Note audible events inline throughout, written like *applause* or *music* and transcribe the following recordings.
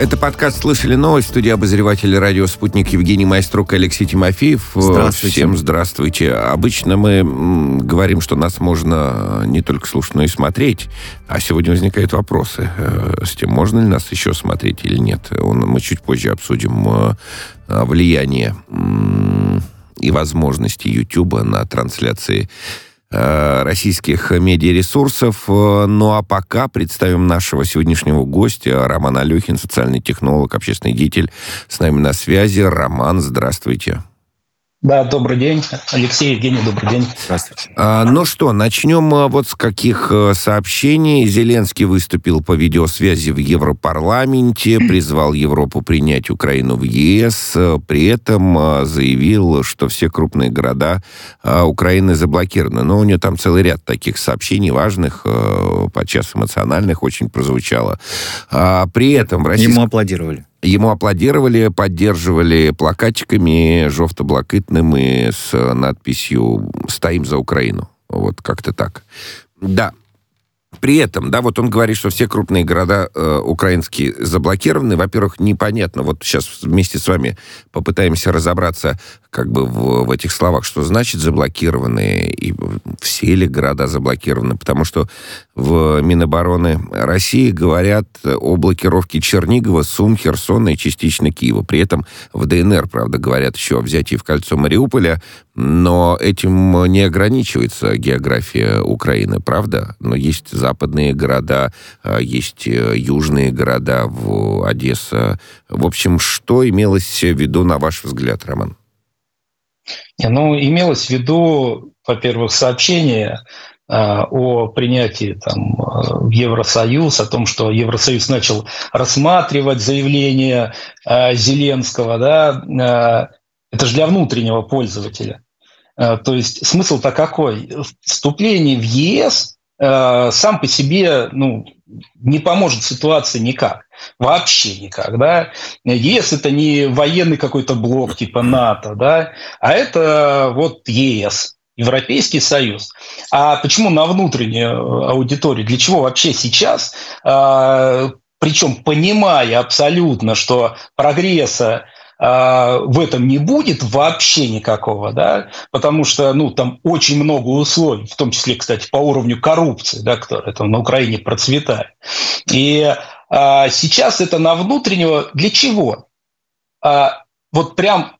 Это подкаст «Слышали новость». В студии обозревателя радио «Спутник» Евгений Майструк и Алексей Тимофеев. Здравствуйте. Всем здравствуйте. Обычно мы говорим, что нас можно не только слушать, но и смотреть. А сегодня возникают вопросы э, с тем, можно ли нас еще смотреть или нет. Мы чуть позже обсудим э, влияние и возможности YouTube на трансляции Э, российских медиаресурсов. Э, ну а пока представим нашего сегодняшнего гостя, Роман Алехин, социальный технолог, общественный деятель, с нами на связи. Роман, здравствуйте. Да, добрый день. Алексей, Евгений, добрый день. Здравствуйте. А, ну что, начнем а, вот с каких а, сообщений. Зеленский выступил по видеосвязи в Европарламенте, призвал Европу принять Украину в ЕС, при этом а, заявил, что все крупные города Украины заблокированы. Но у него там целый ряд таких сообщений важных, подчас эмоциональных очень прозвучало. А при этом в. Ему аплодировали. Ему аплодировали, поддерживали плакатиками жовто-блакитными с надписью «Стоим за Украину». Вот как-то так. Да, при этом, да, вот он говорит, что все крупные города э, украинские заблокированы. Во-первых, непонятно. Вот сейчас вместе с вами попытаемся разобраться как бы в, в этих словах, что значит заблокированы и все ли города заблокированы. Потому что в Минобороны России говорят о блокировке Чернигова, Сум, Херсона и частично Киева. При этом в ДНР, правда, говорят еще о взятии в кольцо Мариуполя, но этим не ограничивается география Украины, правда? Но есть западные города, а, есть э, южные города, в Одесса. В общем, что имелось в виду, на ваш взгляд, Роман? Ну, имелось в виду, во-первых, сообщение а, о принятии там, а, в Евросоюз, о том, что Евросоюз начал рассматривать заявление Зеленского, да, это же для внутреннего пользователя. То есть смысл-то какой? Вступление в ЕС Э, сам по себе ну, не поможет ситуации никак. Вообще никак. Да? ЕС – это не военный какой-то блок типа НАТО, да? а это вот ЕС. Европейский Союз. А почему на внутреннюю аудиторию? Для чего вообще сейчас, э, причем понимая абсолютно, что прогресса в этом не будет вообще никакого, да, потому что, ну, там очень много условий, в том числе, кстати, по уровню коррупции, да, которая там на Украине процветает. И а, сейчас это на внутреннего для чего? А, вот прям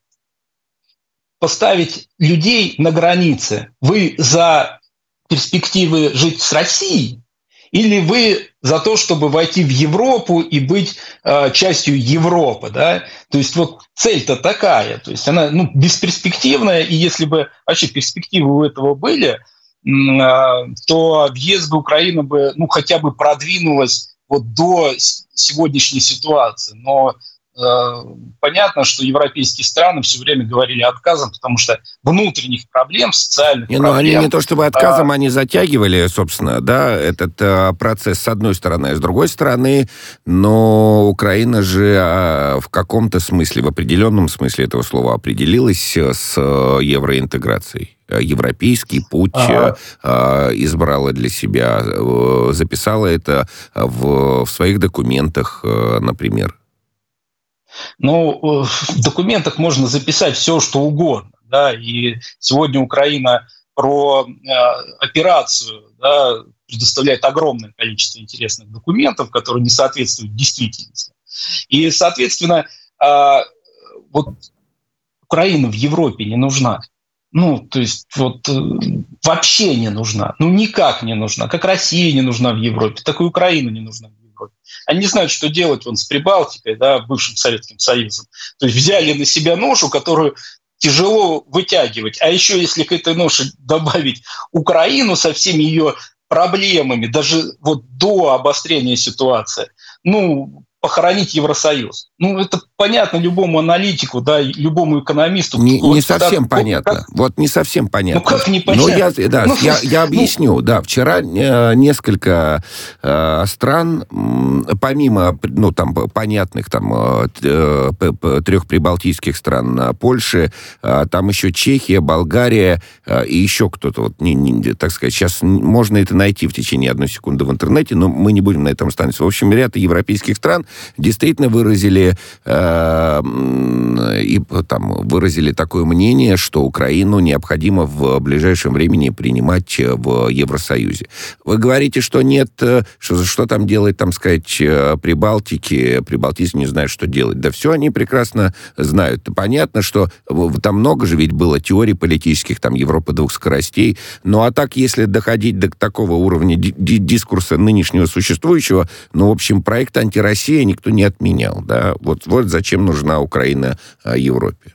поставить людей на границе. Вы за перспективы жить с Россией или вы за то, чтобы войти в Европу и быть э, частью Европы, да? То есть вот цель-то такая, то есть она ну, бесперспективная, и если бы вообще перспективы у этого были, э, то въезд в Украину бы ну хотя бы продвинулась вот до сегодняшней ситуации. Но понятно, что европейские страны все время говорили отказом, потому что внутренних проблем, социальных не, проблем... Ну, они не то чтобы отказом, а... они затягивали, собственно, да, этот а, процесс с одной стороны, а с другой стороны, но Украина же а, в каком-то смысле, в определенном смысле этого слова определилась с евроинтеграцией европейский путь ага. э, избрала для себя, э, записала это в, в своих документах, э, например. Ну, в документах можно записать все, что угодно. Да, и сегодня Украина про э, операцию да, предоставляет огромное количество интересных документов, которые не соответствуют действительности. И, соответственно, э, вот Украина в Европе не нужна. Ну, то есть вот э, вообще не нужна. Ну, никак не нужна. Как Россия не нужна в Европе, так и Украина не нужна в Европе. Они не знают, что делать вон с Прибалтикой, да, бывшим Советским Союзом. То есть взяли на себя ношу, которую тяжело вытягивать. А еще если к этой ноше *laughs* добавить Украину со всеми ее проблемами, даже вот до обострения ситуации, ну, похоронить Евросоюз. Ну, это понятно любому аналитику, да, любому экономисту. Не, вот, не совсем да, понятно. Как, вот не совсем понятно. Ну как не понятно? Ну, я, да, ну, я, я объясню. Ну, да, вчера э, несколько э, стран, помимо, ну, там, понятных, там, э, трех прибалтийских стран, Польши, там еще Чехия, Болгария и еще кто-то, вот, не, не, так сказать, сейчас можно это найти в течение одной секунды в интернете, но мы не будем на этом останавливаться. В общем, ряд европейских стран действительно выразили э, и там выразили такое мнение, что Украину необходимо в ближайшем времени принимать в Евросоюзе. Вы говорите, что нет, э, что, что там делать, там сказать, э, Прибалтики, прибалтийцы не знают, что делать. Да все они прекрасно знают. Понятно, что там много же ведь было теорий политических, там Европа двух скоростей. Ну а так, если доходить до такого уровня дискурса нынешнего существующего, ну, в общем, проект антироссия никто не отменял, да. Вот, вот зачем нужна Украина а, Европе.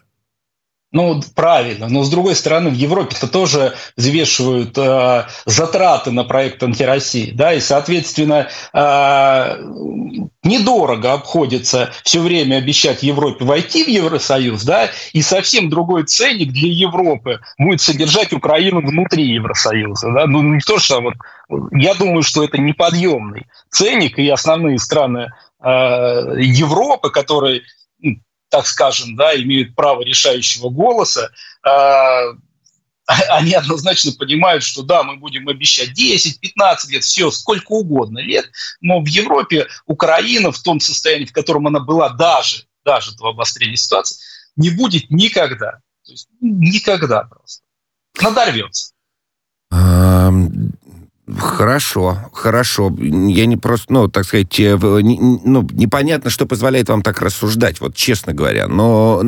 Ну, правильно. Но, с другой стороны, в Европе-то тоже взвешивают э, затраты на проект антироссии. Да, и, соответственно, э, недорого обходится все время обещать Европе войти в Евросоюз, да, и совсем другой ценник для Европы будет содержать Украину внутри Евросоюза. Да? Ну, не то, что вот, я думаю, что это неподъемный ценник, и основные страны Европы, которые так скажем, да, имеют право решающего голоса, а, *laughs* они однозначно понимают, что да, мы будем обещать 10, 15 лет, все, сколько угодно лет, но в Европе Украина в том состоянии, в котором она была даже, даже до обострения ситуации, не будет никогда. То есть никогда просто. Надорвется. Хорошо, хорошо. Я не просто, ну, так сказать, э, ну, непонятно, что позволяет вам так рассуждать, вот честно говоря. Но,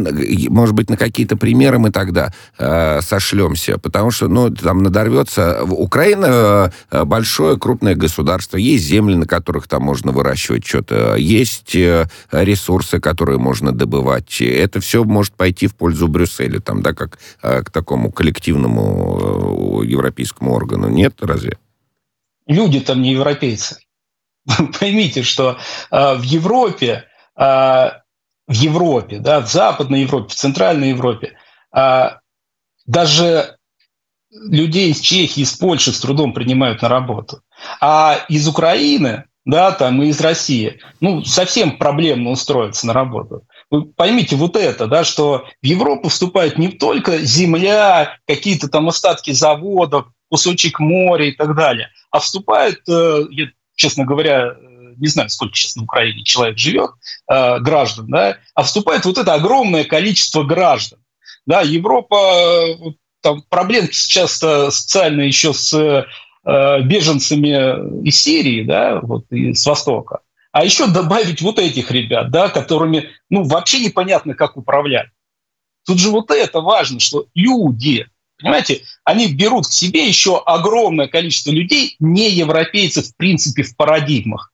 может быть, на какие-то примеры мы тогда э, сошлемся, потому что, ну, там надорвется. Украина э, большое, крупное государство, есть земли, на которых там можно выращивать что-то, есть э, ресурсы, которые можно добывать. Это все может пойти в пользу Брюсселя, там, да, как э, к такому коллективному э, европейскому органу. Нет, разве? Люди там не европейцы. *laughs* Поймите, что э, в Европе, э, в Европе, да, в Западной Европе, в Центральной Европе, э, даже людей из Чехии, из Польши с трудом принимают на работу. А из Украины, да, там и из России, ну, совсем проблемно устроиться на работу. Вы поймите вот это, да, что в Европу вступает не только земля, какие-то там остатки заводов, кусочек моря и так далее, а вступают, э, я, честно говоря, э, не знаю, сколько сейчас на Украине человек живет, э, граждан, да, а вступает вот это огромное количество граждан. Да, Европа, там проблемки сейчас социальные еще с беженцами из Сирии, да, вот и с Востока. А еще добавить вот этих ребят, да, которыми, ну, вообще непонятно, как управлять. Тут же вот это важно, что люди, Понимаете, они берут к себе еще огромное количество людей, не европейцев, в принципе, в парадигмах.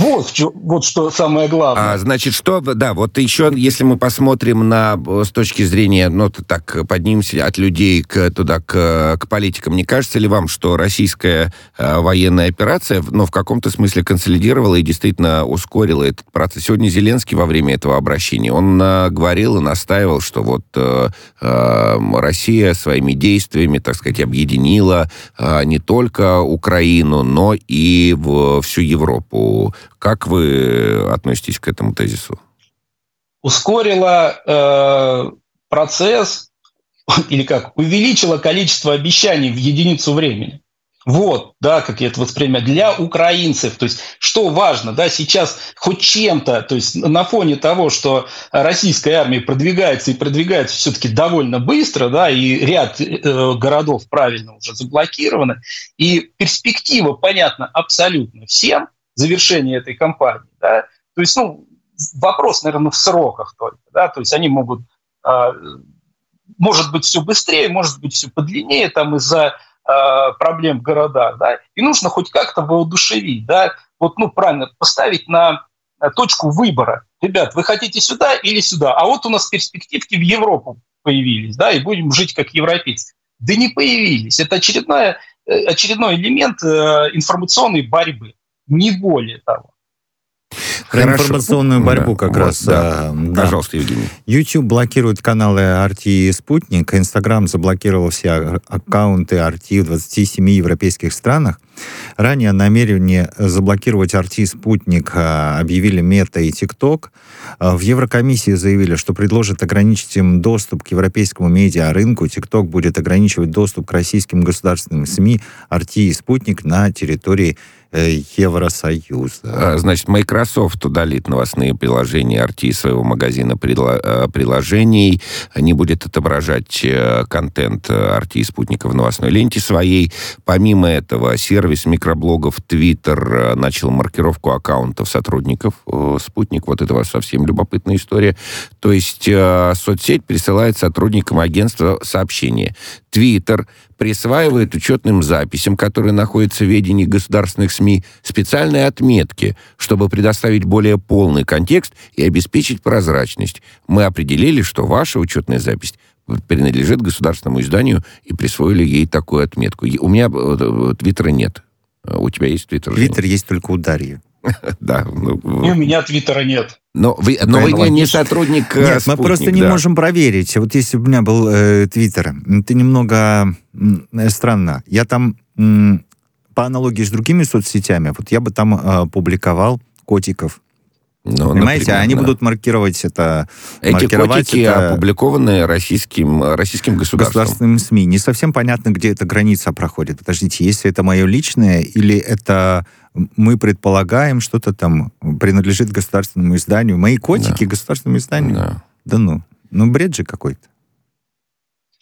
Вот, вот что самое главное. А, значит, что, да, вот еще, если мы посмотрим на, с точки зрения, ну, так, поднимемся от людей к, туда, к, к политикам, не кажется ли вам, что российская э, военная операция, ну, в каком-то смысле консолидировала и действительно ускорила этот процесс? Сегодня Зеленский во время этого обращения, он э, говорил и настаивал, что вот э, э, Россия своими действиями, так сказать, объединила э, не только Украину, но и в, всю Европу как вы относитесь к этому тезису? Ускорила э, процесс *laughs* или как увеличила количество обещаний в единицу времени. Вот, да, как я это воспринимаю, для украинцев. То есть, что важно, да, сейчас хоть чем-то, то есть на фоне того, что российская армия продвигается и продвигается все-таки довольно быстро, да, и ряд э, городов правильно уже заблокированы, и перспектива понятна абсолютно всем – завершения этой кампании. Да? То есть, ну, вопрос, наверное, в сроках только. Да? То есть они могут, э, может быть, все быстрее, может быть, все подлиннее там из-за э, проблем в городах. Да? И нужно хоть как-то воодушевить. Да? Вот, ну, правильно, поставить на точку выбора. Ребят, вы хотите сюда или сюда? А вот у нас перспективки в Европу появились, да, и будем жить как европейцы. Да не появились. Это очередной, э, очередной элемент э, информационной борьбы не более того. Про Хорошо. информационную борьбу да, как вот, раз. Да. Да. Пожалуйста, Евгений. YouTube блокирует каналы RT и Спутник. Instagram заблокировал все аккаунты RT в 27 европейских странах. Ранее намерение заблокировать RT и Спутник а, объявили Мета и TikTok. А, в Еврокомиссии заявили, что предложат ограничить им доступ к европейскому медиарынку. TikTok будет ограничивать доступ к российским государственным СМИ RT и Спутник на территории Э, Евросоюза. А, значит, Microsoft удалит новостные приложения RT своего магазина э, приложений, не будет отображать э, контент RT спутника в новостной ленте своей. Помимо этого, сервис микроблогов Twitter начал маркировку аккаунтов сотрудников спутник. Вот это вас совсем любопытная история. То есть соцсеть присылает сотрудникам агентства сообщение. Twitter присваивает учетным записям, которые находятся в ведении государственных СМИ, специальные отметки, чтобы предоставить более полный контекст и обеспечить прозрачность. Мы определили, что ваша учетная запись принадлежит государственному изданию и присвоили ей такую отметку. У меня э, э, Твиттера нет. У тебя есть Твиттер? Твиттер есть только у Дарьи. *laughs* Да. Ну, и у меня Твиттера нет. Но вы, но вы не, не сотрудник э, Нет, спутник, мы просто да. не можем проверить. Вот если бы у меня был э, Твиттер, это немного э, странно. Я там э, по аналогии с другими соцсетями, вот я бы там э, публиковал котиков. Ну, Понимаете, например, они да. будут маркировать это. Эти котики это опубликованы российским, российским государством. Государственным СМИ. Не совсем понятно, где эта граница проходит. Подождите, если это мое личное или это мы предполагаем, что-то там принадлежит государственному изданию. Мои котики да. государственному изданию? Да. да ну, ну бред же какой-то.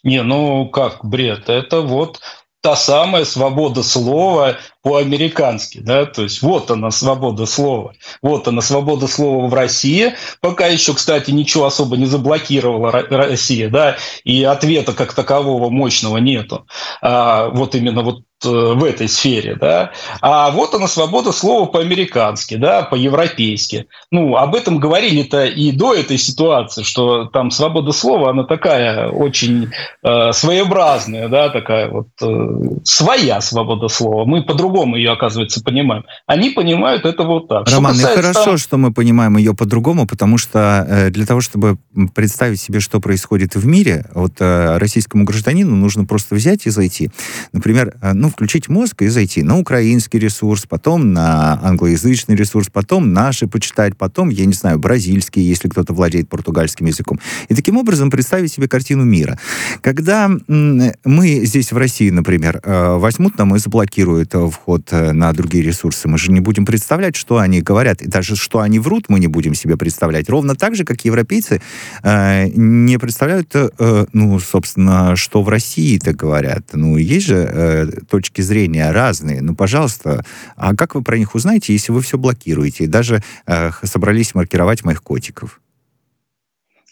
Не, ну как бред? Это вот та самая свобода слова по-американски, да, то есть вот она свобода слова, вот она свобода слова в России, пока еще, кстати, ничего особо не заблокировала Россия, да, и ответа как такового мощного нету, а, вот именно вот Э, в этой сфере, да, а вот она свобода слова по-американски, да, по-европейски. Ну, об этом говорили-то и до этой ситуации, что там свобода слова, она такая очень э, своеобразная, да, такая вот э, своя свобода слова. Мы по-другому ее, оказывается, понимаем. Они понимают это вот так. Роман, и хорошо, там... что мы понимаем ее по-другому, потому что э, для того, чтобы представить себе, что происходит в мире, вот э, российскому гражданину нужно просто взять и зайти. Например, э, ну, включить мозг и зайти на украинский ресурс, потом на англоязычный ресурс, потом наши почитать, потом, я не знаю, бразильский, если кто-то владеет португальским языком. И таким образом представить себе картину мира. Когда мы здесь в России, например, возьмут нам и заблокируют э, вход э, на другие ресурсы, мы же не будем представлять, что они говорят, и даже что они врут, мы не будем себе представлять. Ровно так же, как европейцы не представляют, ну, собственно, что в России-то говорят. Ну, есть же точки зрения разные. Ну, пожалуйста, а как вы про них узнаете, если вы все блокируете и даже э, собрались маркировать моих котиков?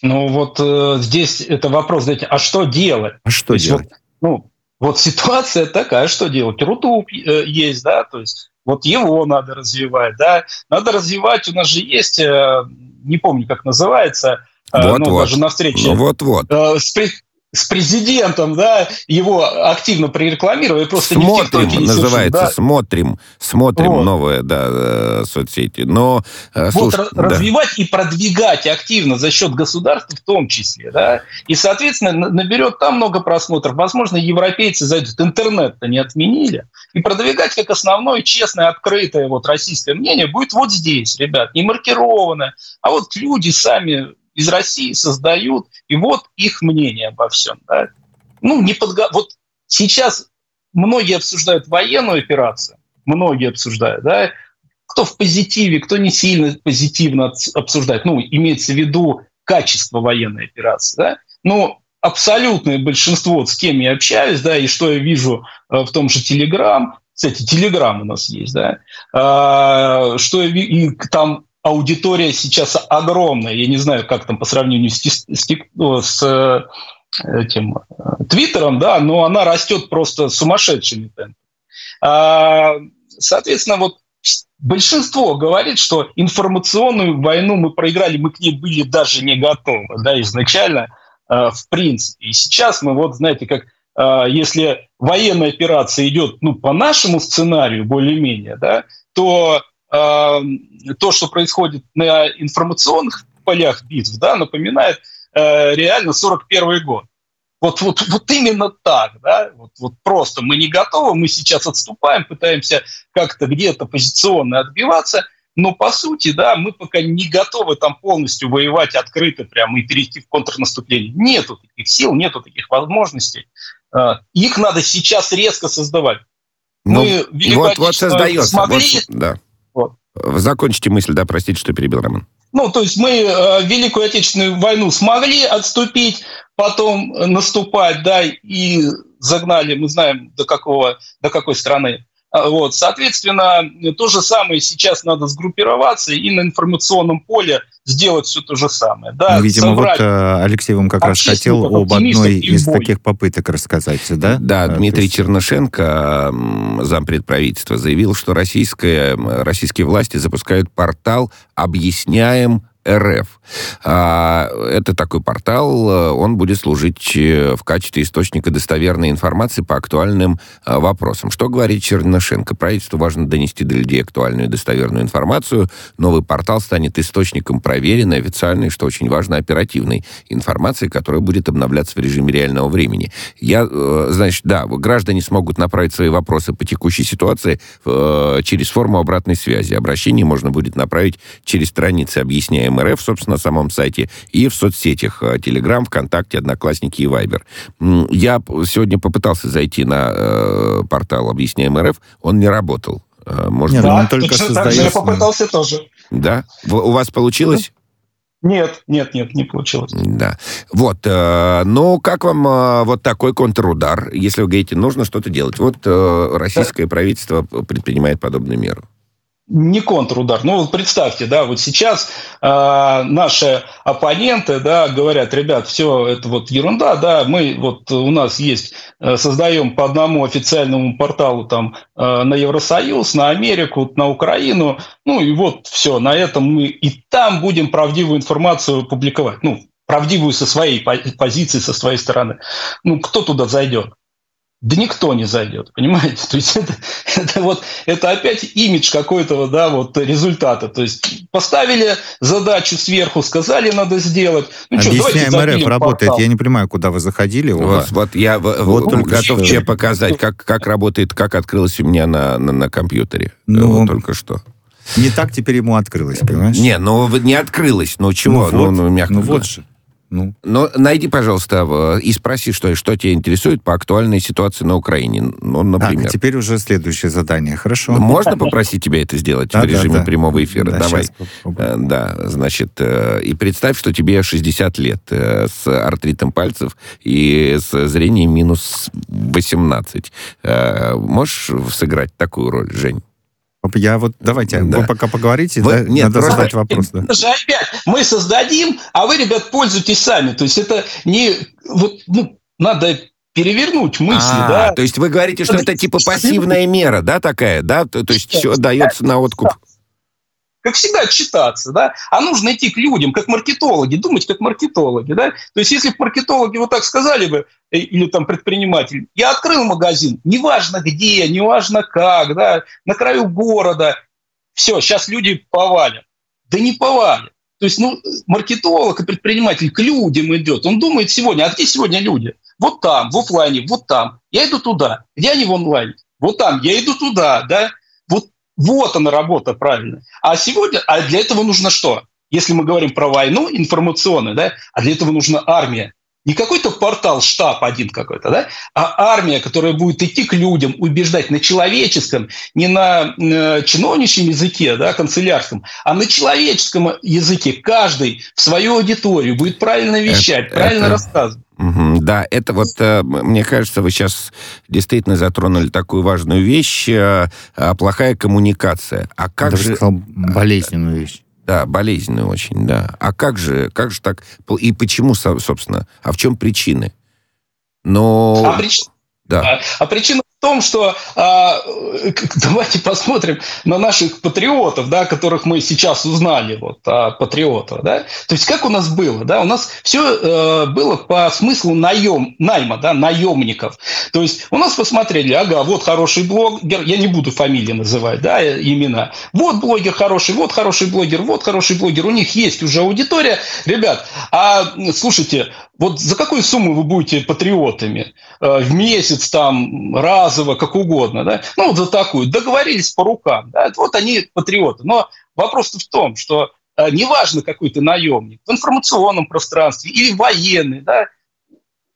Ну, вот э, здесь это вопрос, знаете, а что делать? А что то делать? Вот, ну, вот *laughs* ситуация такая, что делать? Рутуб э, есть, да, то есть вот его надо развивать, да. Надо развивать, у нас же есть, э, не помню, как называется, вот, э, ну, вот. даже на встрече. Ну, вот-вот. Э, с президентом, да, его активно прорекламировали, просто смотрим, не называется, да? смотрим, смотрим вот. новые, да, э, соцсети. Но э, вот слушай, да. развивать и продвигать активно за счет государства в том числе, да, и соответственно наберет там много просмотров. Возможно, европейцы зайдут, интернет-то не отменили, и продвигать как основное честное, открытое вот российское мнение будет вот здесь, ребят, не маркированное, а вот люди сами из России создают, и вот их мнение обо всем. Да? Ну, не подго... Вот сейчас многие обсуждают военную операцию, многие обсуждают, да, кто в позитиве, кто не сильно позитивно обсуждает, ну, имеется в виду качество военной операции, да, но абсолютное большинство, с кем я общаюсь, да, и что я вижу э, в том же Телеграм, кстати, Телеграм у нас есть, да, а, что я, и там аудитория сейчас огромная. Я не знаю, как там по сравнению с, с, с э, этим э, Твиттером, да, но она растет просто сумасшедшими темпами. А, соответственно, вот большинство говорит, что информационную войну мы проиграли, мы к ней были даже не готовы, да, изначально, э, в принципе. И сейчас мы вот, знаете, как если военная операция идет, ну, по нашему сценарию более-менее, да, то то, что происходит на информационных полях битв, да, напоминает реально 41 год. Вот, вот, вот именно так, да, вот, вот просто мы не готовы, мы сейчас отступаем, пытаемся как-то где-то позиционно отбиваться, но по сути, да, мы пока не готовы там полностью воевать открыто прямо и перейти в контрнаступление. Нету таких сил, нету таких возможностей. А, их надо сейчас резко создавать. Ну, мы вот, вот создается. Смогли... Вот, да. Закончите мысль, да, простите, что перебил Роман. Ну, то есть мы э, Великую Отечественную войну смогли отступить, потом наступать, да, и загнали, мы знаем, до, какого, до какой страны. А, вот, соответственно, то же самое сейчас надо сгруппироваться и на информационном поле сделать все то же самое. Да, ну, Видимо, вот э, Алексей вам как раз хотел об одной из бой. таких попыток рассказать, да? Да, а, Дмитрий есть... Чернышенко, зампред правительства, заявил, что российская, российские власти запускают портал «Объясняем РФ. А, это такой портал, э, он будет служить э, в качестве источника достоверной информации по актуальным э, вопросам. Что говорит Чернышенко? Правительству важно донести до людей актуальную и достоверную информацию. Новый портал станет источником проверенной, официальной, что очень важно, оперативной информации, которая будет обновляться в режиме реального времени. Я, значит, да, граждане смогут направить свои вопросы по текущей ситуации через форму обратной связи. Обращение можно будет направить через страницы объясняем МРФ, собственно, на самом сайте, и в соцсетях Телеграм, ВКонтакте, Одноклассники и Вайбер. Я сегодня попытался зайти на э, портал «Объясняем РФ», он не работал. Э, может, Нет, да, он только точно создает... так же я попытался тоже. Да? У вас получилось? Нет, нет, нет, не получилось. Да. Вот. Э, ну, как вам э, вот такой контрудар, если вы говорите, нужно что-то делать? Вот э, российское да. правительство предпринимает подобную меру не контрудар. Ну, вот представьте, да, вот сейчас э, наши оппоненты, да, говорят, ребят, все это вот ерунда, да, мы вот у нас есть, э, создаем по одному официальному порталу там э, на Евросоюз, на Америку, на Украину, ну и вот все, на этом мы и там будем правдивую информацию публиковать, ну, правдивую со своей позиции, со своей стороны. Ну, кто туда зайдет? Да никто не зайдет, понимаете? *laughs* То есть это, это вот это опять имидж какой-то, да, вот результата. То есть поставили задачу сверху, сказали, надо сделать. Ну, Объясняем что, РФ работает. Я не понимаю, куда вы заходили. Вот, вот я вот, вот готов тебе показать, как, как работает, как открылось у меня на, на, на компьютере. Ну, вот только что. Не так теперь ему открылось, понимаешь? Не, ну не открылось. Ну чего? Ну, вот, ну, ну, мягко ну вот же. Ну. Но найди, пожалуйста, и спроси, что, что тебя интересует по актуальной ситуации на Украине. Ну, например. Так, теперь уже следующее задание, хорошо. Можно попросить тебя это сделать да, в режиме да, да. прямого эфира? Да, Давай. Э, да, значит, э, и представь, что тебе 60 лет э, с артритом пальцев и с зрением минус 18. Можешь сыграть такую роль, Жень? Я вот, давайте, да. вы пока поговорите, вы, да, нет, надо просто, задать вопрос. Да. Же опять, мы создадим, а вы, ребят, пользуйтесь сами. То есть это не... Вот, ну, надо перевернуть мысли, а, да. То есть вы говорите, что это, типа пассивная мера, да, такая, да? То, то есть все дается на откуп как всегда, отчитаться, да, а нужно идти к людям, как маркетологи, думать как маркетологи, да, то есть если маркетологи вот так сказали бы, э, или там предприниматель, я открыл магазин, неважно где, неважно как, да, на краю города, все, сейчас люди повалят. Да не повалят. То есть, ну, маркетолог и предприниматель к людям идет. Он думает сегодня, а где сегодня люди? Вот там, в офлайне, вот там. Я иду туда. Где они в онлайне? Вот там. Я иду туда, да? Вот она работа правильная. А сегодня, а для этого нужно что? Если мы говорим про войну информационную, да, а для этого нужна армия. Не какой-то портал, штаб один какой-то, да, а армия, которая будет идти к людям, убеждать на человеческом, не на э, чиновничьем языке, да, канцелярском, а на человеческом языке. Каждый в свою аудиторию будет правильно вещать, это, правильно это... рассказывать. Угу, да, это вот, э, мне кажется, вы сейчас действительно затронули такую важную вещь, э, а, плохая коммуникация. А как Даже же... сказал, болезненную вещь. Да, болезненную очень, да. А как же, как же так? И почему, собственно? А в чем причины? Но... А прич... Да. А, а причина в том, что а, давайте посмотрим на наших патриотов, да, которых мы сейчас узнали, вот, а, патриотов, да. То есть как у нас было, да, у нас все э, было по смыслу наем, найма, да, наемников. То есть у нас посмотрели, ага, вот хороший блогер, я не буду фамилии называть, да, имена. Вот блогер хороший, вот хороший блогер, вот хороший блогер. У них есть уже аудитория. Ребят, а слушайте, вот за какую сумму вы будете патриотами? Э, в месяц, там, разово, как угодно, да? Ну, вот за такую. Договорились по рукам, да? Вот они патриоты. Но вопрос в том, что э, неважно, какой ты наемник, в информационном пространстве или военный, да,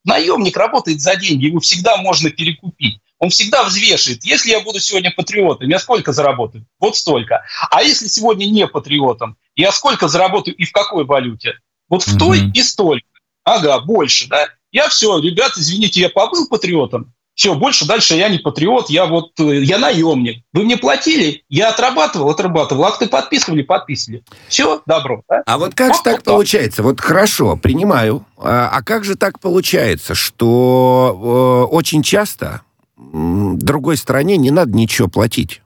наемник работает за деньги, его всегда можно перекупить. Он всегда взвешивает, если я буду сегодня патриотом, я сколько заработаю? Вот столько. А если сегодня не патриотом, я сколько заработаю и в какой валюте? Вот в той и столько. Ага, больше, да? Я все, ребят, извините, я побыл патриотом, все, больше дальше я не патриот, я вот, э, я наемник. Вы мне платили, я отрабатывал, отрабатывал, акты подписывали, подписывали. Все, добро. Да? А вот как же так получается? Вот хорошо, принимаю. А, а как же так получается, что э, очень часто другой стороне не надо ничего платить?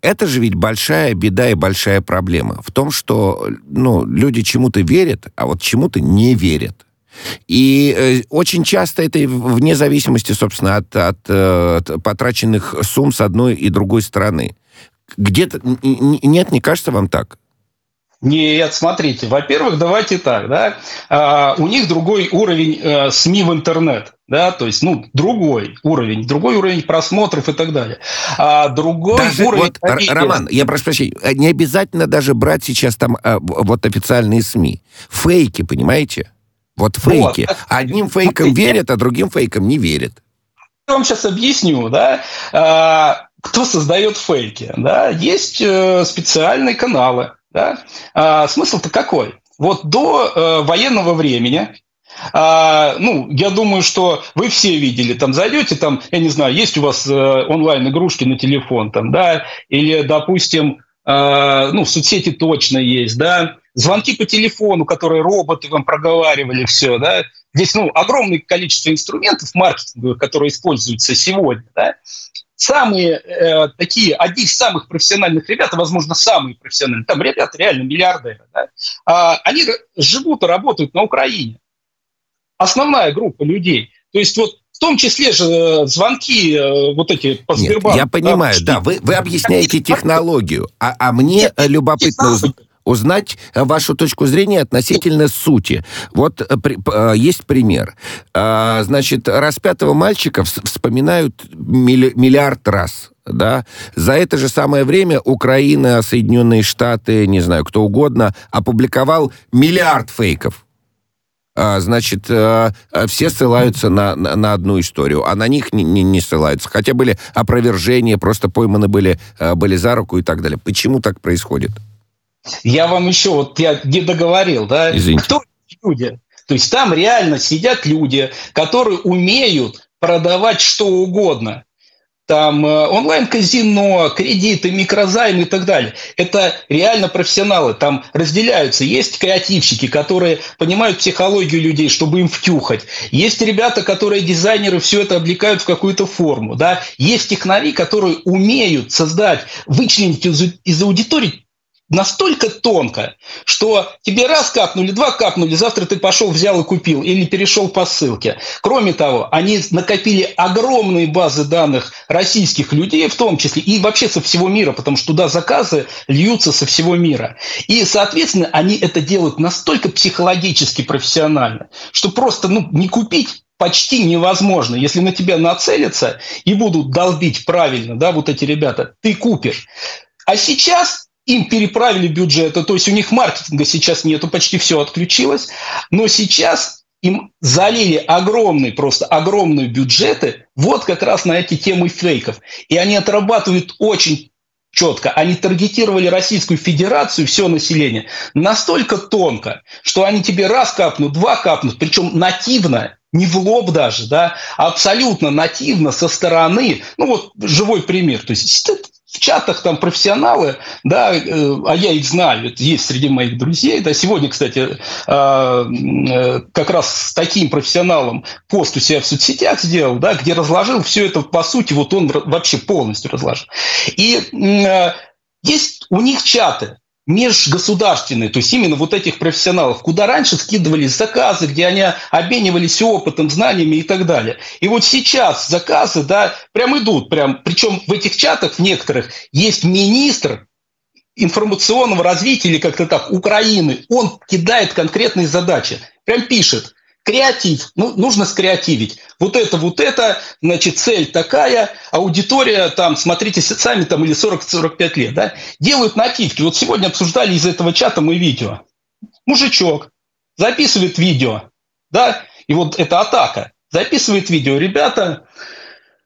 Это же ведь большая беда и большая проблема в том, что ну, люди чему-то верят, а вот чему-то не верят. И э, очень часто это вне зависимости, собственно, от, от, э, от потраченных сумм с одной и другой стороны. Где-то... Нет, не кажется вам так? Нет, смотрите, во-первых, давайте так, да, а, у них другой уровень а, СМИ в интернет, да, то есть, ну, другой уровень, другой уровень просмотров и так далее. А другой даже уровень... Вот, Роман, я прошу прощения, не обязательно даже брать сейчас там а, вот официальные СМИ. Фейки, понимаете? Вот фейки. Вот. Одним фейком верят, а другим фейком не верят. Я вам сейчас объясню, да, а, кто создает фейки. Да? Есть э, специальные каналы. Да? А, смысл-то какой? Вот до э, военного времени а, ну, я думаю, что вы все видели, там зайдете, там, я не знаю, есть у вас э, онлайн игрушки на телефон, там, да, или, допустим, э, ну, в соцсети точно есть, да, звонки по телефону, которые роботы вам проговаривали все, да, здесь, ну, огромное количество инструментов маркетинговых, которые используются сегодня, да, самые э, такие, одни из самых профессиональных ребят, а, возможно, самые профессиональные, там ребята реально миллиардеры, да, а, они живут и работают на Украине. Основная группа людей. То есть вот в том числе же э, звонки э, вот эти по Сбербанку. Нет, я понимаю, да, да вы, вы объясняете технологию, а, а мне Нет, любопытно узнать узнать вашу точку зрения относительно сути. Вот э, э, есть пример. А, значит, распятого мальчика вспоминают миллиард раз да, за это же самое время Украина, Соединенные Штаты, не знаю, кто угодно, опубликовал миллиард фейков. А, значит, э, все ссылаются на, на, на одну историю, а на них не, не, не ссылаются. Хотя были опровержения, просто пойманы были, были за руку и так далее. Почему так происходит? Я вам еще, вот я не договорил, да? Извините. Кто люди? То есть там реально сидят люди, которые умеют продавать что угодно. Там э, онлайн-казино, кредиты, микрозаймы и так далее. Это реально профессионалы. Там разделяются. Есть креативщики, которые понимают психологию людей, чтобы им втюхать. Есть ребята, которые дизайнеры все это облекают в какую-то форму. Да? Есть технари, которые умеют создать, вычленить из, из аудитории настолько тонко, что тебе раз капнули, два капнули, завтра ты пошел, взял и купил или перешел по ссылке. Кроме того, они накопили огромные базы данных российских людей, в том числе, и вообще со всего мира, потому что туда заказы льются со всего мира. И, соответственно, они это делают настолько психологически профессионально, что просто ну, не купить почти невозможно. Если на тебя нацелятся и будут долбить правильно, да, вот эти ребята, ты купишь. А сейчас им переправили бюджеты, то есть у них маркетинга сейчас нету, почти все отключилось, но сейчас им залили огромные, просто огромные бюджеты вот как раз на эти темы фейков. И они отрабатывают очень четко. Они таргетировали Российскую Федерацию, все население, настолько тонко, что они тебе раз капнут, два капнут, причем нативно, не в лоб даже, да, абсолютно нативно со стороны. Ну вот живой пример. То есть в чатах там профессионалы, да, э, а я их знаю, есть среди моих друзей, да, сегодня, кстати, а, э, как раз с таким профессионалом пост у себя в соцсетях сделал, да, где разложил все это, по сути, вот он вообще полностью разложил. И э, есть у них чаты, межгосударственные, то есть именно вот этих профессионалов, куда раньше скидывались заказы, где они обменивались опытом, знаниями и так далее. И вот сейчас заказы, да, прям идут, прям, причем в этих чатах в некоторых есть министр информационного развития или как-то так Украины, он кидает конкретные задачи, прям пишет, Креатив. Ну, нужно скреативить. Вот это, вот это, значит, цель такая, аудитория там, смотрите сами, там, или 40-45 лет, да, делают нативки. Вот сегодня обсуждали из этого чата мы видео. Мужичок записывает видео, да, и вот это атака. Записывает видео. Ребята,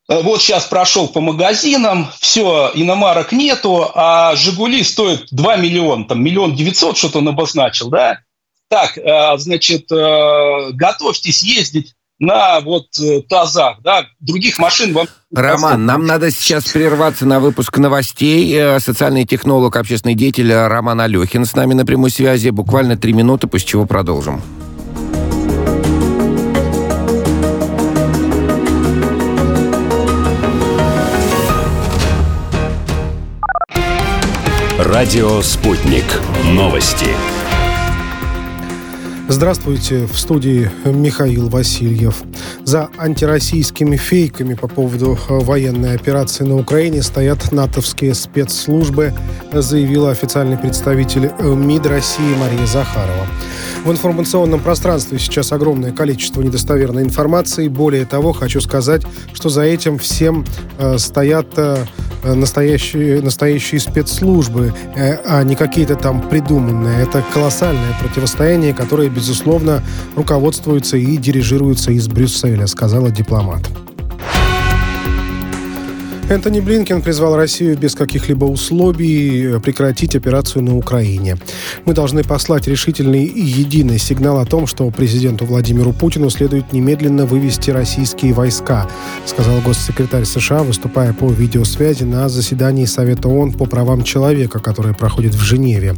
э, вот сейчас прошел по магазинам, все, иномарок нету, а «Жигули» стоит 2 миллиона, там, миллион девятьсот, что-то он обозначил, да, так, э, значит, э, готовьтесь ездить на вот э, тазах, да, других машин вам... Роман, нам надо сейчас прерваться на выпуск новостей. Социальный технолог, общественный деятель Роман Алехин с нами на прямой связи. Буквально три минуты, после чего продолжим. Радио «Спутник». Новости. Здравствуйте, в студии Михаил Васильев. За антироссийскими фейками по поводу военной операции на Украине стоят натовские спецслужбы, заявила официальный представитель МИД России Мария Захарова. В информационном пространстве сейчас огромное количество недостоверной информации. Более того, хочу сказать, что за этим всем э, стоят э, настоящие, настоящие спецслужбы, э, а не какие-то там придуманные. Это колоссальное противостояние, которое безусловно, руководствуются и дирижируются из Брюсселя, сказала дипломат. Энтони Блинкен призвал Россию без каких-либо условий прекратить операцию на Украине. Мы должны послать решительный и единый сигнал о том, что президенту Владимиру Путину следует немедленно вывести российские войска, сказал госсекретарь США, выступая по видеосвязи на заседании Совета ООН по правам человека, которое проходит в Женеве.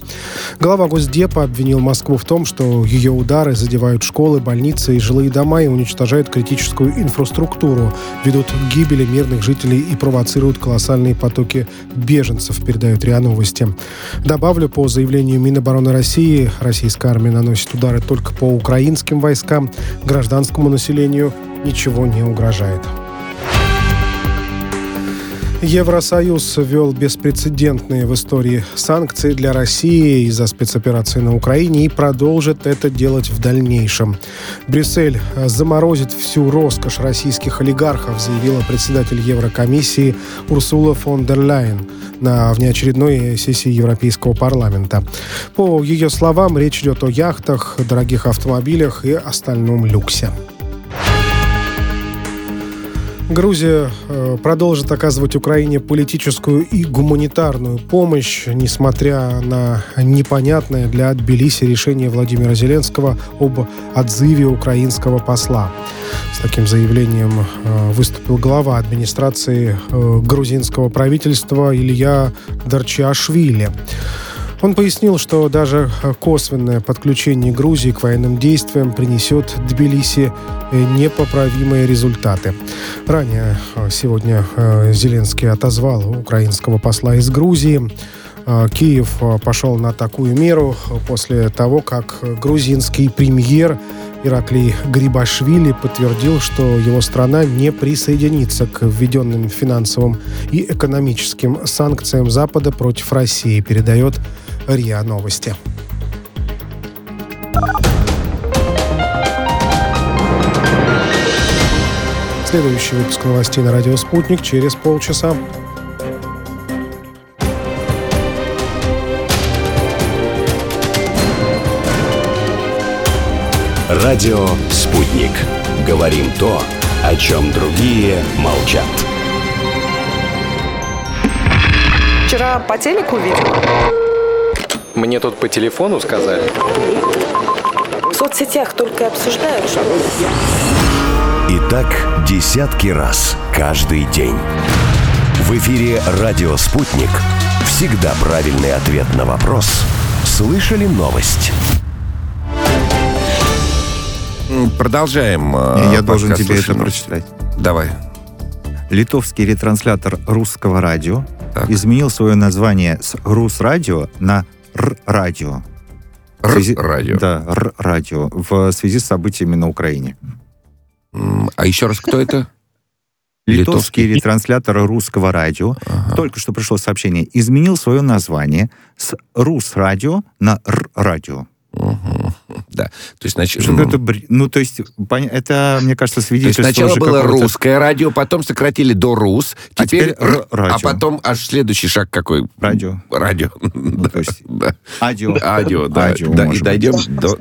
Глава Госдепа обвинил Москву в том, что ее удары задевают школы, больницы и жилые дома и уничтожают критическую инфраструктуру, ведут к гибели мирных жителей и правоохранителей провоцируют колоссальные потоки беженцев, передают РИА Новости. Добавлю, по заявлению Минобороны России, российская армия наносит удары только по украинским войскам, гражданскому населению ничего не угрожает. Евросоюз ввел беспрецедентные в истории санкции для России из-за спецоперации на Украине и продолжит это делать в дальнейшем. Брюссель заморозит всю роскошь российских олигархов, заявила председатель Еврокомиссии Урсула фон дер Ляйен на внеочередной сессии Европейского парламента. По ее словам, речь идет о яхтах, дорогих автомобилях и остальном люксе. Грузия э, продолжит оказывать Украине политическую и гуманитарную помощь, несмотря на непонятное для Тбилиси решение Владимира Зеленского об отзыве украинского посла. С таким заявлением э, выступил глава администрации э, грузинского правительства Илья Дарчиашвили. Он пояснил, что даже косвенное подключение Грузии к военным действиям принесет Тбилиси э, непоправимые результаты. Ранее э, сегодня э, Зеленский отозвал украинского посла из Грузии. Киев пошел на такую меру после того, как грузинский премьер Ираклий Грибашвили подтвердил, что его страна не присоединится к введенным финансовым и экономическим санкциям Запада против России, передает РИА Новости. Следующий выпуск новостей на радио «Спутник» через полчаса. Радио «Спутник». Говорим то, о чем другие молчат. Вчера по телеку видел. Мне тут по телефону сказали. В соцсетях только обсуждают, что... И так десятки раз каждый день. В эфире «Радио Спутник». Всегда правильный ответ на вопрос. Слышали новость? Продолжаем. э, Я должен тебе это «Слушай прочитать. новости». Давай. Литовский ретранслятор русского радио Так. изменил свое название с Русрадио на Р-радио. Р-радио. Да, Р-радио. В связи с событиями на Украине. А еще раз, кто это? Литовский ретранслятор русского радио Ага. только что пришло сообщение, изменил свое название с Русрадио на Р-радио. Мгм. Да. То есть, значит, это бр- Ну, то есть, это, мне кажется, То есть свидетельство сначала было русское радио, потом сократили до РУС, А теперь, теперь Р- радио. а потом аж следующий шаг какой? Радио. Радио. Да, То есть *laughs* да. Адио. *laughs* Адио, да. Адио, Да, И дойдем быть. до,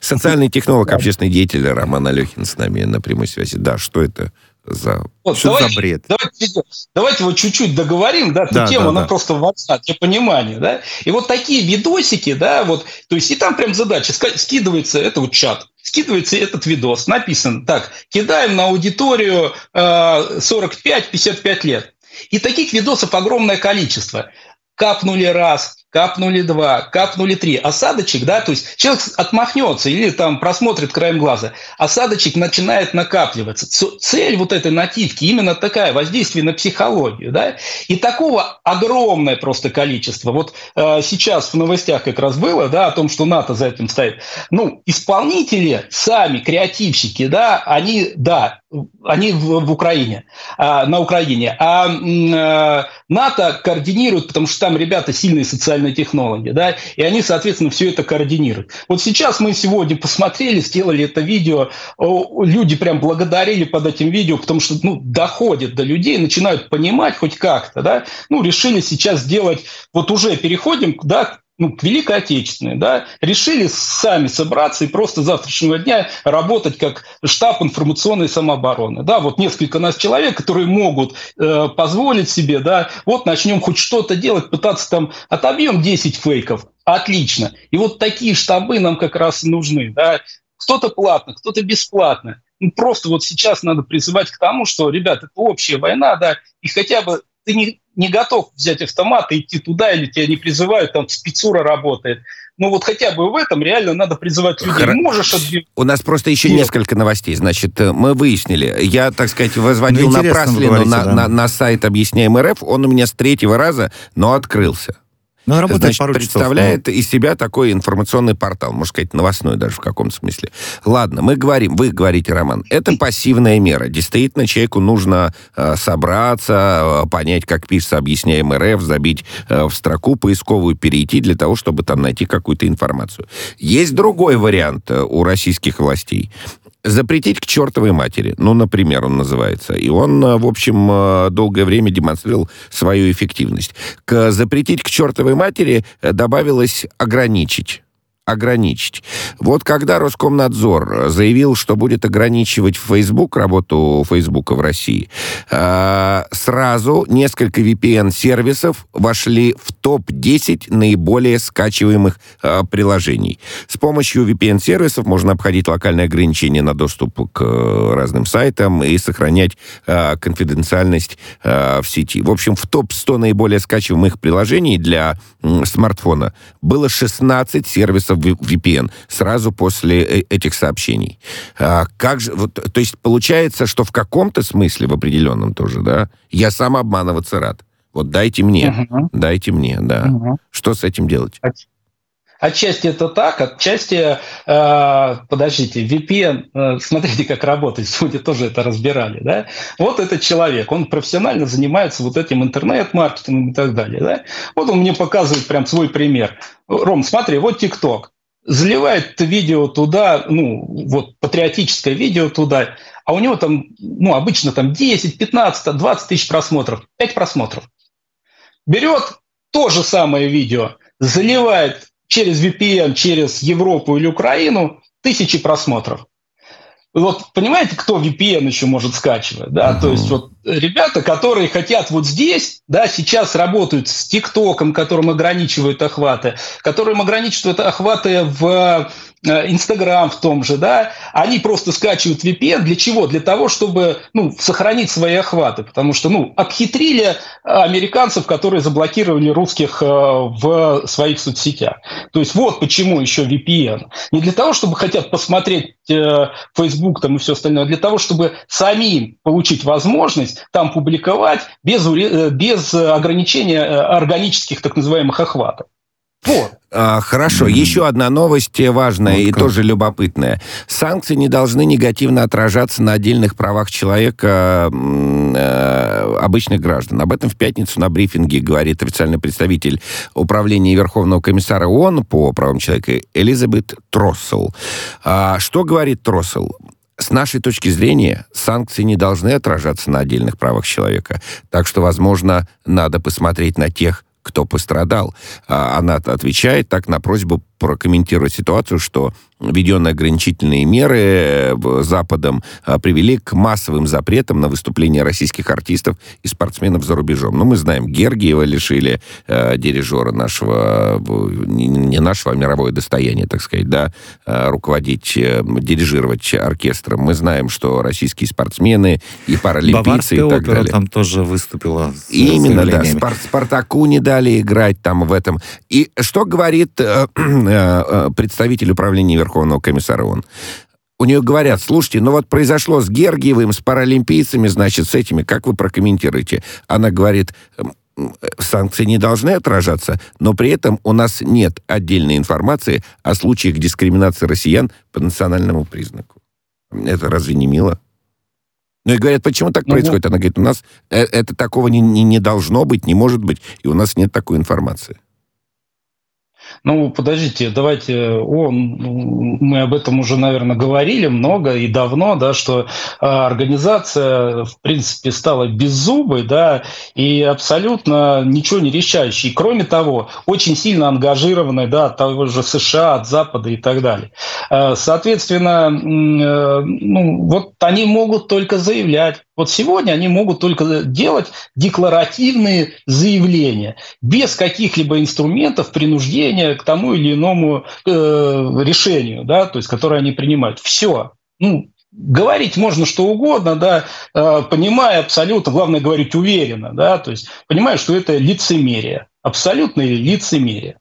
Социальный технолог, общественный деятель Роман Алехин с нами на прямой связи. Да, что это за... Вот, Что за давайте, бред? Давайте, давайте вот чуть-чуть договорим, да, эту Да, тему, да, она да. просто важна для понимания, да. И вот такие видосики, да, вот, то есть и там прям задача, скидывается, это вот чат, скидывается этот видос, написано, так, кидаем на аудиторию э, 45-55 лет. И таких видосов огромное количество. Капнули раз, капнули два, капнули три. Осадочек, да, то есть человек отмахнется или там просмотрит краем глаза. Осадочек начинает накапливаться. Цель вот этой нативки именно такая, воздействие на психологию, да. И такого огромное просто количество. Вот э, сейчас в новостях как раз было, да, о том, что НАТО за этим стоит. Ну, исполнители, сами креативщики, да, они, да, они в, в Украине, а, на Украине. А э, НАТО координирует, потому что там ребята сильные социальные технологи, да, и они, соответственно, все это координируют. Вот сейчас мы сегодня посмотрели, сделали это видео, люди прям благодарили под этим видео, потому что, ну, доходит до людей, начинают понимать хоть как-то, да, ну, решили сейчас сделать, вот уже переходим, да, ну, Великой Отечественной, да, решили сами собраться и просто с завтрашнего дня работать как штаб информационной самообороны. Да, вот несколько нас человек, которые могут э, позволить себе, да, вот начнем хоть что-то делать, пытаться там, отобьем 10 фейков, отлично. И вот такие штабы нам как раз и нужны, да, кто-то платно, кто-то бесплатно. Ну, просто вот сейчас надо призывать к тому, что, ребят, это общая война, да, и хотя бы ты не, не готов взять автомат и идти туда, или тебя не призывают, там спецура работает. Ну вот хотя бы в этом реально надо призывать людей. Хра- Можешь отбивать. У нас просто еще Нет. несколько новостей. Значит, э, мы выяснили. Я, так сказать, возводил Ну, напраслину говорите, на, да. на- на сайт «Объясняем РФ». Он у меня с третьего раза, но открылся. Ну, он работает Значит, пару часов. представляет из себя такой информационный портал, можно сказать, новостной даже в каком-то смысле. Ладно, мы говорим, вы говорите, Роман, это пассивная мера. Действительно, человеку нужно э, собраться, э, понять, как пишется «Объясняем РФ», забить э, в строку поисковую, перейти для того, чтобы там найти какую-то информацию. Есть другой вариант э, у российских властей запретить к чертовой матери. Ну, например, он называется. И он, э, в общем, э, долгое время демонстрировал свою эффективность. К запретить к чертовой матери э, добавилось ограничить ограничить. Вот когда Роскомнадзор заявил, что будет ограничивать Facebook, работу Фейсбука в России, э, сразу несколько VPN-сервисов вошли в топ-10 наиболее скачиваемых э, приложений. С помощью VPN-сервисов можно обходить локальные ограничения на доступ к э, разным сайтам и сохранять э, конфиденциальность в сети. В общем, в топ-100 наиболее скачиваемых приложений для смартфона было 16 сервисов VPN сразу после э- этих сообщений. А как же, вот, то есть получается, что в каком-то смысле, в определенном тоже, да, я сам обманываться рад. Вот дайте мне, Мгм. дайте мне, да. Мгм. Что с этим делать? Отчасти это так, отчасти, э, подождите, VPN, э, смотрите, как работает, *laughs* сегодня тоже это разбирали, да? Вот этот человек, он профессионально занимается вот этим интернет-маркетингом и так далее, да? Вот он мне показывает прям свой пример. Ром, смотри, вот ТикТок. Заливает видео туда, ну, вот патриотическое видео туда, а у него там, ну, обычно там 10, 15, 20 тысяч просмотров, 5 просмотров. Берет то же самое видео, заливает через VPN, через Европу или Украину тысячи просмотров. вот понимаете, кто VPN еще может скачивать, да, uh-huh. то есть вот ребята, которые хотят вот здесь, да, сейчас работают с ТикТоком, которым ограничивают охваты, которым ограничивают охваты в Инстаграм в том же, да, они просто скачивают VPN. Для чего? Для того, чтобы ну, сохранить свои охваты. Потому что ну, обхитрили американцев, которые заблокировали русских э, в своих соцсетях. То есть вот почему еще VPN. Не для того, чтобы хотят посмотреть э, Facebook там и все остальное, а для того, чтобы самим получить возможность там публиковать без, без ограничения органических так называемых охватов. Вот. А, хорошо, еще одна новость важная вот и как. тоже любопытная. Санкции не должны негативно отражаться на отдельных правах человека, э, обычных граждан. Об этом в пятницу на брифинге говорит официальный представитель Управления Верховного комиссара ООН по правам человека Элизабет Троссел. А, что говорит Троссел? С нашей точки зрения, санкции не должны отражаться на отдельных правах человека. Так что, возможно, надо посмотреть на тех, кто пострадал. А она отвечает так на просьбу прокомментировать ситуацию, что введенные ограничительные меры э, Западом а, привели к массовым запретам на выступления российских артистов и спортсменов за рубежом. Ну, мы знаем, Гергиева лишили э, дирижера нашего, не, нашего, а мировое достояние, так сказать, да, э, руководить, э, дирижировать оркестром. Мы знаем, что российские спортсмены и паралимпийцы Баварская и так опера далее. там тоже выступила. С Именно, да. Спар Спартаку не дали играть там в этом. И что говорит э, *clears throat* э, представитель управления Верховного комиссара ООН? У нее говорят, слушайте, ну вот произошло с Гергиевым, с паралимпийцами, значит, с этими, как вы прокомментируете? Она говорит, санкции не должны отражаться, но при этом у нас нет отдельной информации о случаях дискриминации россиян по национальному признаку. Это разве не мило? Ну и говорят, почему так ну, происходит? Она говорит, у нас э, это такого не, не, не должно быть, не может быть, и у нас нет такой информации. Ну, подождите, давайте, о, мы об этом уже, наверное, говорили много и давно, да, что а, организация, в принципе, стала беззубой, да, и абсолютно ничего не решающей. кроме того, очень сильно ангажированной, да, от того же США, от Запада и так далее. А, соответственно, э, ну, вот они могут только заявлять, вот сегодня они могут только делать декларативные заявления без каких-либо инструментов принуждения к тому или иному э, решению, да, то есть, которое они принимают. Все. Ну, говорить можно что угодно, да, э, понимая абсолютно, главное говорить уверенно, да, то есть понимая, что это лицемерие, абсолютное лицемерие.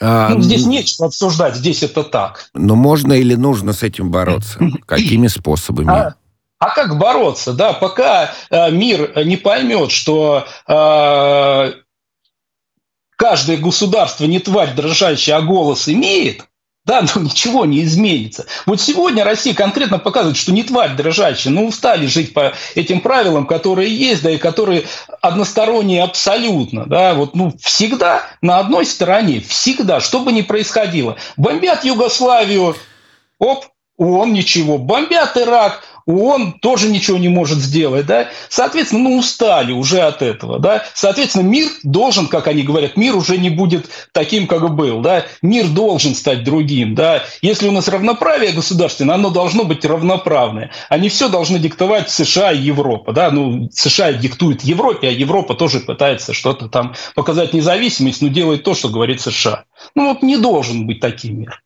А, ну, здесь нечего обсуждать, здесь это так. Но можно или нужно с этим бороться? *laughs* Какими способами? А, а как бороться? Да, пока э, мир не поймет, что э, каждое государство не тварь дрожащая, а голос имеет, да, *laughs* ну ничего не изменится. Вот сегодня Россия конкретно показывает, что не тварь дрожащая, но устали жить по этим правилам, которые есть, да, и которые односторонние абсолютно, да, вот, ну, всегда на одной стороне, всегда, что бы ни происходило. Бомбят Югославию, оп, ООН ничего. Бомбят Ирак, ООН тоже ничего не может сделать, да, соответственно, ну, устали уже от этого, да, соответственно, мир должен, как они говорят, мир уже не будет таким, как был, да, мир должен стать другим, да, если у нас равноправие государственное, оно должно быть равноправное, они все должны диктовать США и Европа, да, ну, США диктует Европе, а Европа тоже пытается что-то там показать независимость, но делает то, что говорит США. Ну, вот не должен быть таким мир.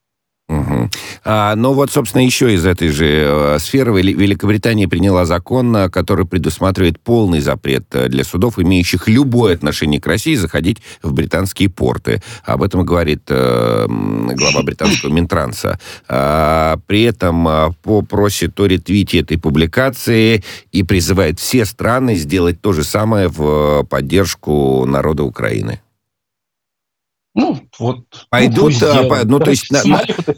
А, но вот, собственно, еще из этой же э, сферы Великобритания приняла закон, э, который предусматривает полный запрет э, для судов, имеющих любое отношение к России, заходить в британские порты. Об этом говорит глава британского *coughs* Минтранса. А, при этом попросит о ретвите этой публикации и призывает все страны сделать то же самое в поддержку народа Украины. Ну, вот. Пойдут, ну, а, ну то есть, на,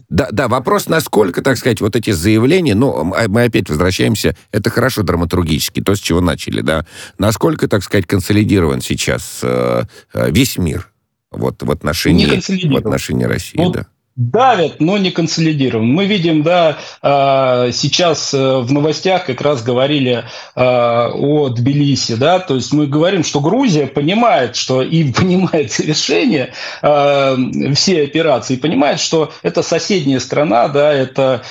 да, да, вопрос, насколько, так сказать, вот эти заявления, ну, а мы опять возвращаемся, это хорошо драматургически, то, с чего начали, да, насколько, так сказать, консолидирован сейчас э, э весь мир вот в отношении, в отношении России, вот, да. Давят, но не консолидирован. Мы видим, да, а, сейчас э, в новостях как раз говорили а, о Тбилиси, да, то есть мы говорим, что Грузия понимает, что и *laughs* понимает решение а, всей операции, понимает, что это соседняя страна, да, это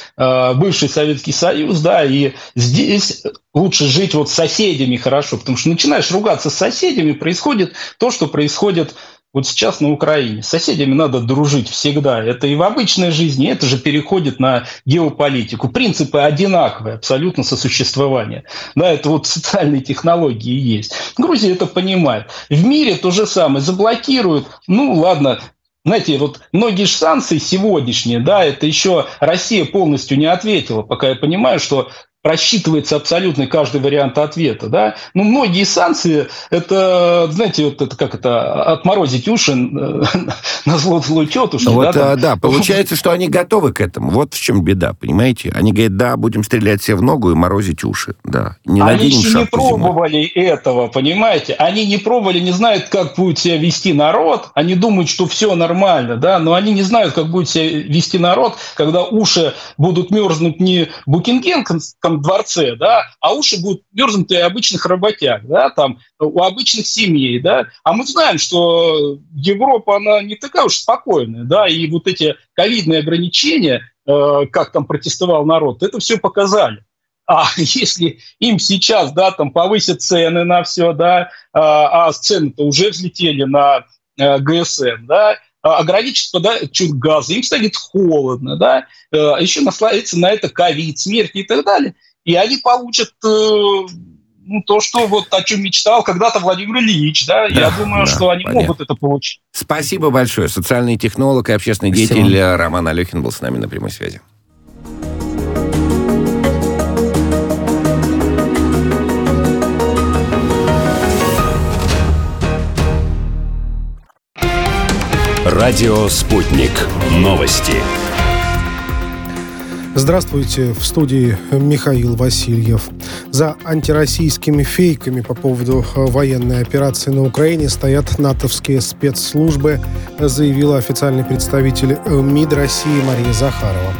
бывший Советский Союз, да, и здесь лучше жить вот с соседями хорошо, потому что начинаешь ругаться с соседями, происходит то, что происходит вот сейчас на Украине. С соседями надо дружить всегда. Это и в обычной жизни, это же переходит на геополитику. Принципы одинаковые абсолютно сосуществования. Да, это вот социальные технологии есть. Грузия это понимает. В мире то же самое. Заблокируют. Ну, ладно, знаете, вот многие же санкции сегодняшние, да, это еще Россия полностью не ответила, пока я понимаю, что просчитывается абсолютно каждый вариант ответа, да. Ну, многие санкции, это, знаете, вот это как это, отморозить уши э, *laughs* на зло злой тетушке, вот, да? А, да, получается, что они готовы к этому. Вот в чем беда, понимаете? Они говорят, да, будем стрелять себе в ногу и морозить уши, да. Не они еще не пробовали зимой. этого, понимаете? Они не пробовали, не знают, как будет себя вести народ. Они думают, что все нормально, да, но они не знают, как будет себя вести народ, когда уши будут мерзнуть не Букингенском там дворце, да, а уши будут мерзнутые обычных работяг, да, там, у обычных семей, да, а мы знаем, что Европа, она не такая уж спокойная, да, и вот эти ковидные ограничения, э, как там протестовал народ, это все показали. А *laughs* если им сейчас, да, там повысят цены на все, да, а, а цены-то уже взлетели на э, ГСН, да, а, ограничить подачу газа, им станет холодно, да, э, еще наслоится на это ковид, смерть и так далее. И они получат э, ну, то, что вот о чем мечтал когда-то Владимир Ильич, да, да я думаю, да, что они понятно. могут это получить. Спасибо большое. Социальный технолог и общественный Спасибо. деятель Роман Алехин был с нами на прямой связи. Радио «Спутник». Новости. Здравствуйте, в студии Михаил Васильев. За антироссийскими фейками по поводу военной операции на Украине стоят натовские спецслужбы, заявила официальный представитель МИД России Мария Захарова.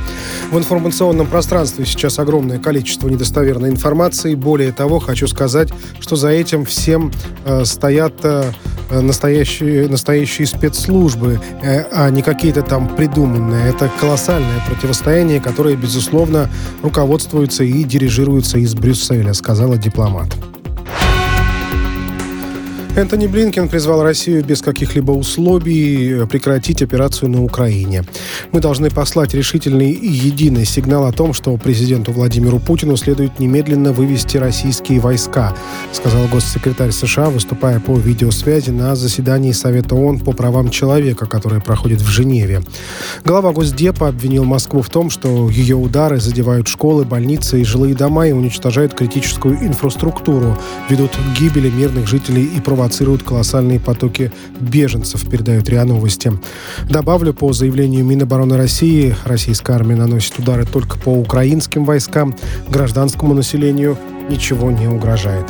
В информационном пространстве сейчас огромное количество недостоверной информации. Более того, хочу сказать, что за этим всем э, стоят э, настоящие, настоящие спецслужбы, э, а не какие-то там придуманные. Это колоссальное противостояние, которое, безусловно, руководствуется и дирижируется из Брюсселя, сказала дипломат. Энтони Блинкен призвал Россию без каких-либо условий прекратить операцию на Украине. Мы должны послать решительный и единый сигнал о том, что президенту Владимиру Путину следует немедленно вывести российские войска, сказал госсекретарь США, выступая по видеосвязи на заседании Совета ООН по правам человека, которое проходит в Женеве. Глава Госдепа обвинил Москву в том, что ее удары задевают школы, больницы и жилые дома и уничтожают критическую инфраструктуру, ведут к гибели мирных жителей и правоохранителей провоцируют колоссальные потоки беженцев, передают РИА Новости. Добавлю, по заявлению Минобороны России, российская армия наносит удары только по украинским войскам, гражданскому населению ничего не угрожает.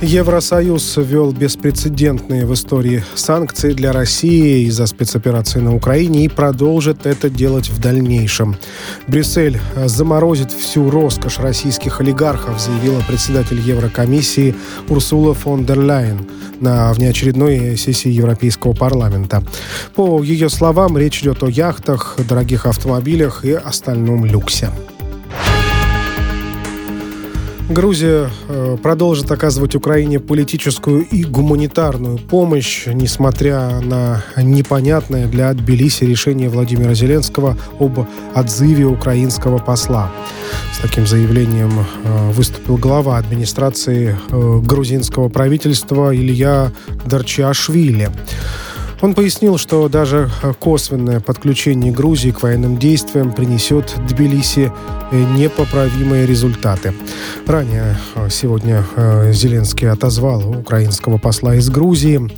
Евросоюз ввел беспрецедентные в истории санкции для России из-за спецоперации на Украине и продолжит это делать в дальнейшем. Брюссель заморозит всю роскошь российских олигархов, заявила председатель Еврокомиссии Урсула фон дер Ляйен на внеочередной сессии Европейского парламента. По ее словам, речь идет о яхтах, дорогих автомобилях и остальном люксе. Грузия э, продолжит оказывать Украине политическую и гуманитарную помощь, несмотря на непонятное для Тбилиси решение Владимира Зеленского об отзыве украинского посла. С таким заявлением э, выступил глава администрации э, грузинского правительства Илья Дарчиашвили. Он пояснил, что даже косвенное подключение Грузии к военным действиям принесет Тбилиси э, непоправимые результаты. Ранее э, сегодня э, Зеленский отозвал украинского посла из Грузии.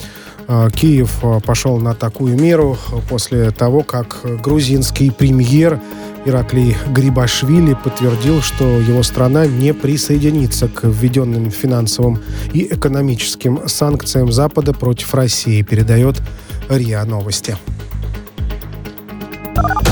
Киев пошел на такую меру после того, как грузинский премьер Ираклий Грибашвили подтвердил, что его страна не присоединится к введенным финансовым и экономическим санкциям Запада против России, передает РИА Новости.